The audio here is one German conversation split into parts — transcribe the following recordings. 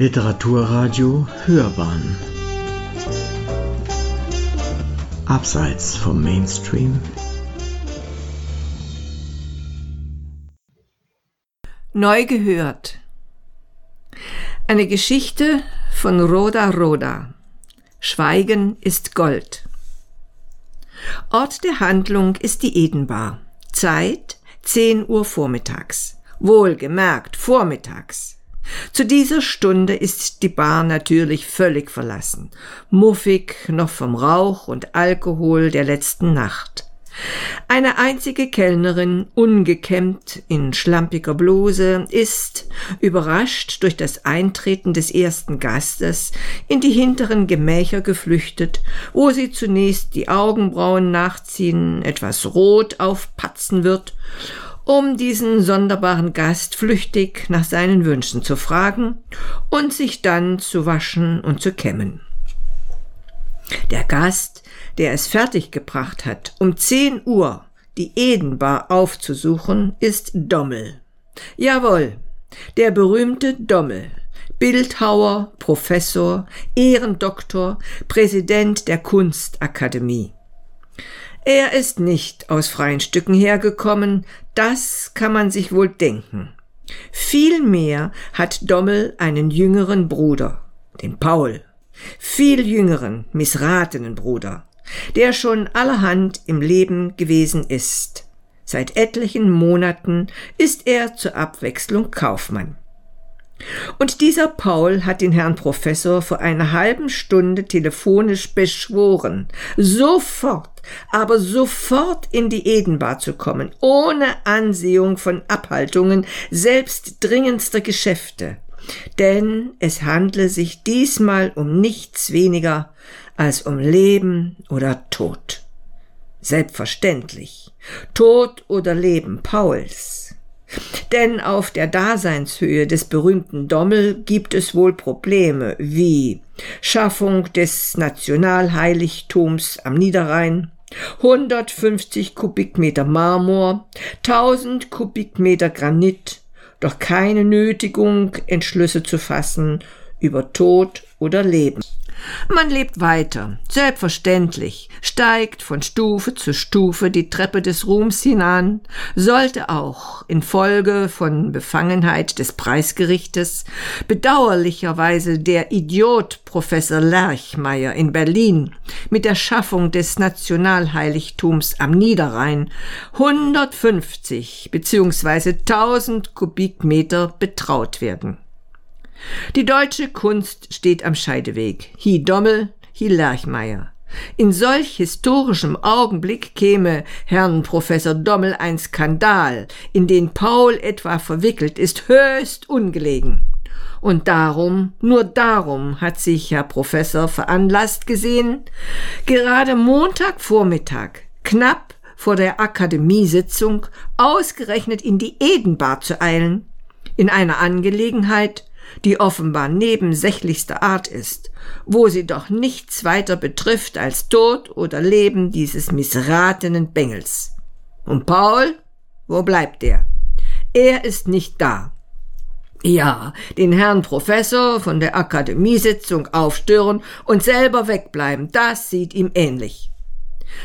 Literaturradio Hörbahn. Abseits vom Mainstream. Neu gehört. Eine Geschichte von Roda Roda. Schweigen ist Gold. Ort der Handlung ist die Edenbar. Zeit 10 Uhr vormittags. Wohlgemerkt vormittags zu dieser Stunde ist die Bar natürlich völlig verlassen, muffig noch vom Rauch und Alkohol der letzten Nacht. Eine einzige Kellnerin, ungekämmt in schlampiger Bluse, ist, überrascht durch das Eintreten des ersten Gastes, in die hinteren Gemächer geflüchtet, wo sie zunächst die Augenbrauen nachziehen, etwas rot aufpatzen wird um diesen sonderbaren Gast flüchtig nach seinen Wünschen zu fragen und sich dann zu waschen und zu kämmen. Der Gast, der es fertiggebracht hat, um zehn Uhr die Edenbar aufzusuchen, ist Dommel. Jawohl, der berühmte Dommel, Bildhauer, Professor, Ehrendoktor, Präsident der Kunstakademie. Er ist nicht aus freien Stücken hergekommen, das kann man sich wohl denken. Vielmehr hat Dommel einen jüngeren Bruder, den Paul, viel jüngeren, missratenen Bruder, der schon allerhand im Leben gewesen ist. Seit etlichen Monaten ist er zur Abwechslung Kaufmann. Und dieser Paul hat den Herrn Professor vor einer halben Stunde telefonisch beschworen, sofort, aber sofort in die Edenbar zu kommen, ohne Ansehung von Abhaltungen, selbst dringendster Geschäfte. Denn es handle sich diesmal um nichts weniger als um Leben oder Tod. Selbstverständlich. Tod oder Leben Pauls. Denn auf der Daseinshöhe des berühmten Dommel gibt es wohl Probleme wie Schaffung des Nationalheiligtums am Niederrhein, 150 Kubikmeter Marmor, 1000 Kubikmeter Granit, doch keine Nötigung, Entschlüsse zu fassen über Tod oder Leben. Man lebt weiter, selbstverständlich, steigt von Stufe zu Stufe die Treppe des Ruhms hinan, sollte auch infolge von Befangenheit des Preisgerichtes bedauerlicherweise der Idiot Professor Lerchmeier in Berlin mit der Schaffung des Nationalheiligtums am Niederrhein 150 bzw. 1000 Kubikmeter betraut werden. Die deutsche Kunst steht am Scheideweg. Hi Dommel, hi Lerchmeier. In solch historischem Augenblick käme Herrn Professor Dommel ein Skandal, in den Paul etwa verwickelt ist, höchst ungelegen. Und darum, nur darum hat sich Herr Professor veranlasst gesehen, gerade Montagvormittag, knapp vor der Akademiesitzung, ausgerechnet in die Edenbar zu eilen, in einer Angelegenheit, die offenbar nebensächlichster Art ist, wo sie doch nichts weiter betrifft als Tod oder Leben dieses missratenen Bengels. Und Paul? Wo bleibt er? Er ist nicht da. Ja, den Herrn Professor von der Akademiesitzung aufstören und selber wegbleiben, das sieht ihm ähnlich.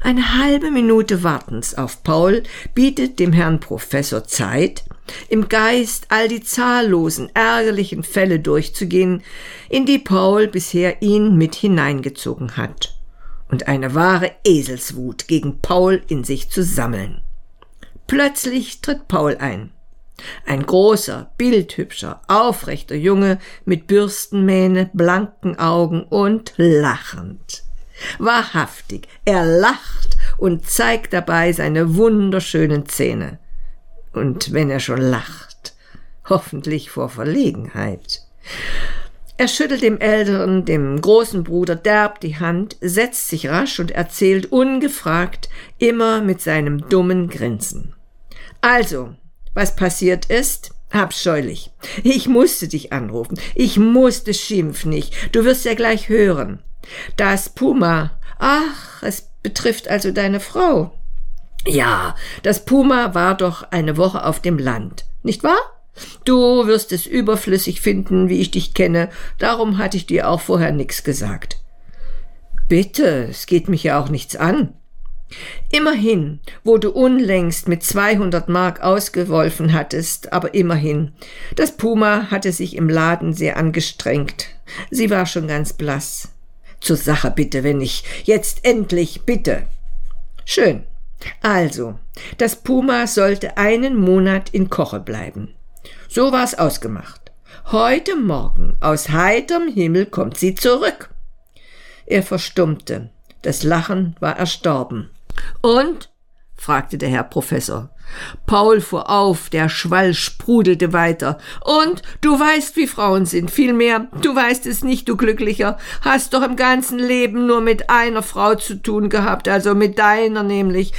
Eine halbe Minute Wartens auf Paul bietet dem Herrn Professor Zeit, im Geist all die zahllosen ärgerlichen Fälle durchzugehen, in die Paul bisher ihn mit hineingezogen hat, und eine wahre Eselswut gegen Paul in sich zu sammeln. Plötzlich tritt Paul ein. Ein großer, bildhübscher, aufrechter Junge mit Bürstenmähne, blanken Augen und lachend. Wahrhaftig, er lacht und zeigt dabei seine wunderschönen Zähne. Und wenn er schon lacht, hoffentlich vor Verlegenheit. Er schüttelt dem Älteren, dem großen Bruder derb die Hand, setzt sich rasch und erzählt ungefragt, immer mit seinem dummen Grinsen. Also, was passiert ist? Abscheulich. Ich musste dich anrufen. Ich musste schimpfen nicht. Du wirst ja gleich hören. Das Puma. Ach, es betrifft also deine Frau. Ja, das Puma war doch eine Woche auf dem Land, nicht wahr? Du wirst es überflüssig finden, wie ich dich kenne, darum hatte ich dir auch vorher nichts gesagt. Bitte, es geht mich ja auch nichts an. Immerhin, wo du unlängst mit 200 Mark ausgewolfen hattest, aber immerhin. Das Puma hatte sich im Laden sehr angestrengt. Sie war schon ganz blass. Zur Sache bitte, wenn ich jetzt endlich bitte. Schön. Also, das Puma sollte einen Monat in Koche bleiben. So war's ausgemacht. Heute Morgen aus heiterem Himmel kommt sie zurück. Er verstummte. Das Lachen war erstorben. Und? fragte der Herr Professor. Paul fuhr auf, der Schwall sprudelte weiter. Und du weißt, wie Frauen sind. Vielmehr, du weißt es nicht, du Glücklicher. Hast doch im ganzen Leben nur mit einer Frau zu tun gehabt, also mit deiner nämlich.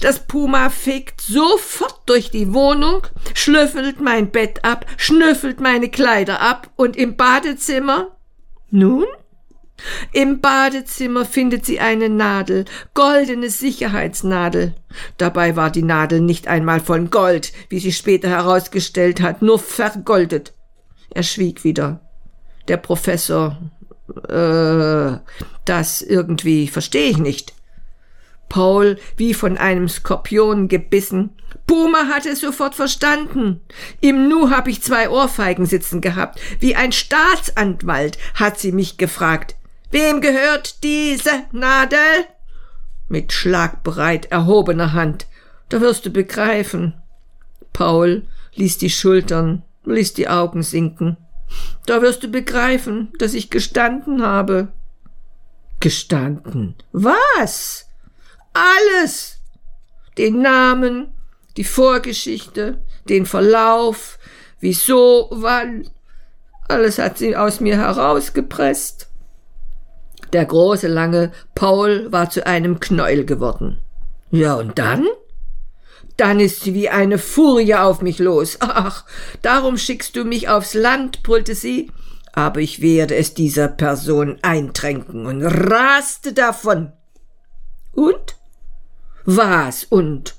Das Puma fegt sofort durch die Wohnung, schlüffelt mein Bett ab, schnüffelt meine Kleider ab und im Badezimmer. Nun? Im Badezimmer findet sie eine Nadel, goldene Sicherheitsnadel. Dabei war die Nadel nicht einmal von Gold, wie sie später herausgestellt hat, nur vergoldet. Er schwieg wieder. Der Professor, äh, das irgendwie verstehe ich nicht. Paul, wie von einem Skorpion gebissen. Puma hatte es sofort verstanden. Im Nu hab ich zwei Ohrfeigen sitzen gehabt. Wie ein Staatsanwalt hat sie mich gefragt. Wem gehört diese Nadel? Mit schlagbereit erhobener Hand. Da wirst du begreifen. Paul ließ die Schultern, ließ die Augen sinken. Da wirst du begreifen, dass ich gestanden habe. Gestanden? Was? Alles! Den Namen, die Vorgeschichte, den Verlauf, wieso, wann. Alles hat sie aus mir herausgepresst. Der große, lange Paul war zu einem Knäuel geworden. Ja, und dann? Dann ist sie wie eine Furie auf mich los. Ach, darum schickst du mich aufs Land, brüllte sie. Aber ich werde es dieser Person eintränken und raste davon. Und? Was und?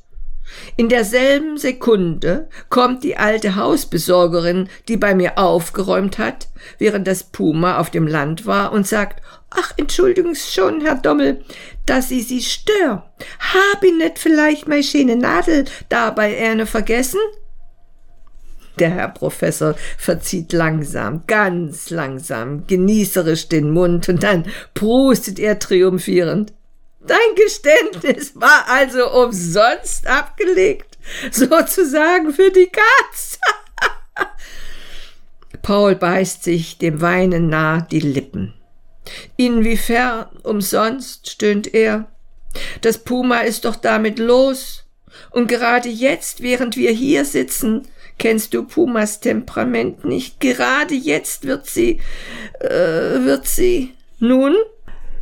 In derselben Sekunde kommt die alte Hausbesorgerin, die bei mir aufgeräumt hat, während das Puma auf dem Land war, und sagt, ach, entschuldigen Sie schon, Herr Dommel, dass ich Sie stör. Hab ich nicht vielleicht meine schöne Nadel dabei eine vergessen? Der Herr Professor verzieht langsam, ganz langsam, genießerisch den Mund, und dann prustet er triumphierend. Dein Geständnis war also umsonst abgelegt, sozusagen für die Katz. Paul beißt sich dem Weinen nah die Lippen. Inwiefern umsonst, stöhnt er. Das Puma ist doch damit los. Und gerade jetzt, während wir hier sitzen, kennst du Pumas Temperament nicht. Gerade jetzt wird sie, äh, wird sie. Nun?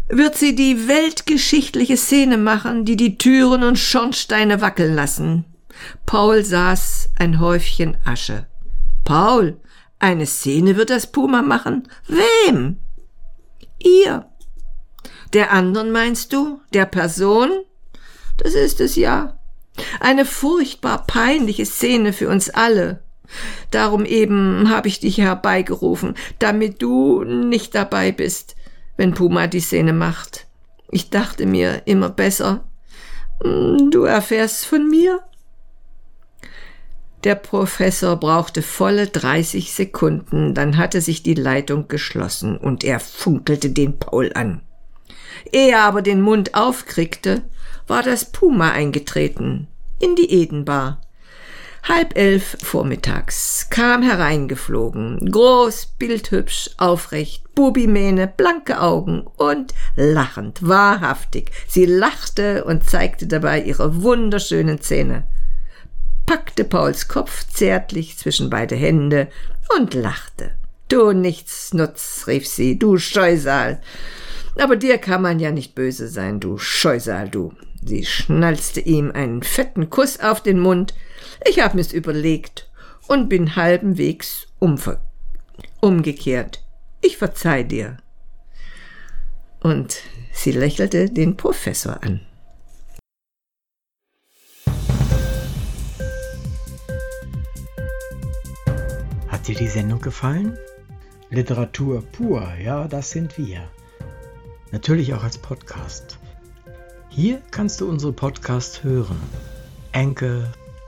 Wird sie die weltgeschichtliche Szene machen, die die Türen und Schornsteine wackeln lassen. Paul saß ein Häufchen Asche. Paul, eine Szene wird das Puma machen? Wem? Ihr. Der anderen meinst du? Der Person? Das ist es ja. Eine furchtbar peinliche Szene für uns alle. Darum eben habe ich dich herbeigerufen, damit du nicht dabei bist wenn Puma die Szene macht. Ich dachte mir immer besser, hm, du erfährst von mir. Der Professor brauchte volle 30 Sekunden, dann hatte sich die Leitung geschlossen und er funkelte den Paul an. Ehe er aber den Mund aufkriegte, war das Puma eingetreten in die Edenbar. Halb elf vormittags kam hereingeflogen, groß, bildhübsch, aufrecht, Bubimähne, blanke Augen und lachend, wahrhaftig. Sie lachte und zeigte dabei ihre wunderschönen Zähne, packte Pauls Kopf zärtlich zwischen beide Hände und lachte. Du Nichtsnutz, rief sie, du Scheusal. Aber dir kann man ja nicht böse sein, du Scheusal, du. Sie schnalzte ihm einen fetten Kuss auf den Mund, ich hab mir's überlegt und bin halbenwegs umver umgekehrt. Ich verzeih dir. Und sie lächelte den Professor an. Hat dir die Sendung gefallen? Literatur pur, ja, das sind wir. Natürlich auch als Podcast. Hier kannst du unsere Podcasts hören. Anchor,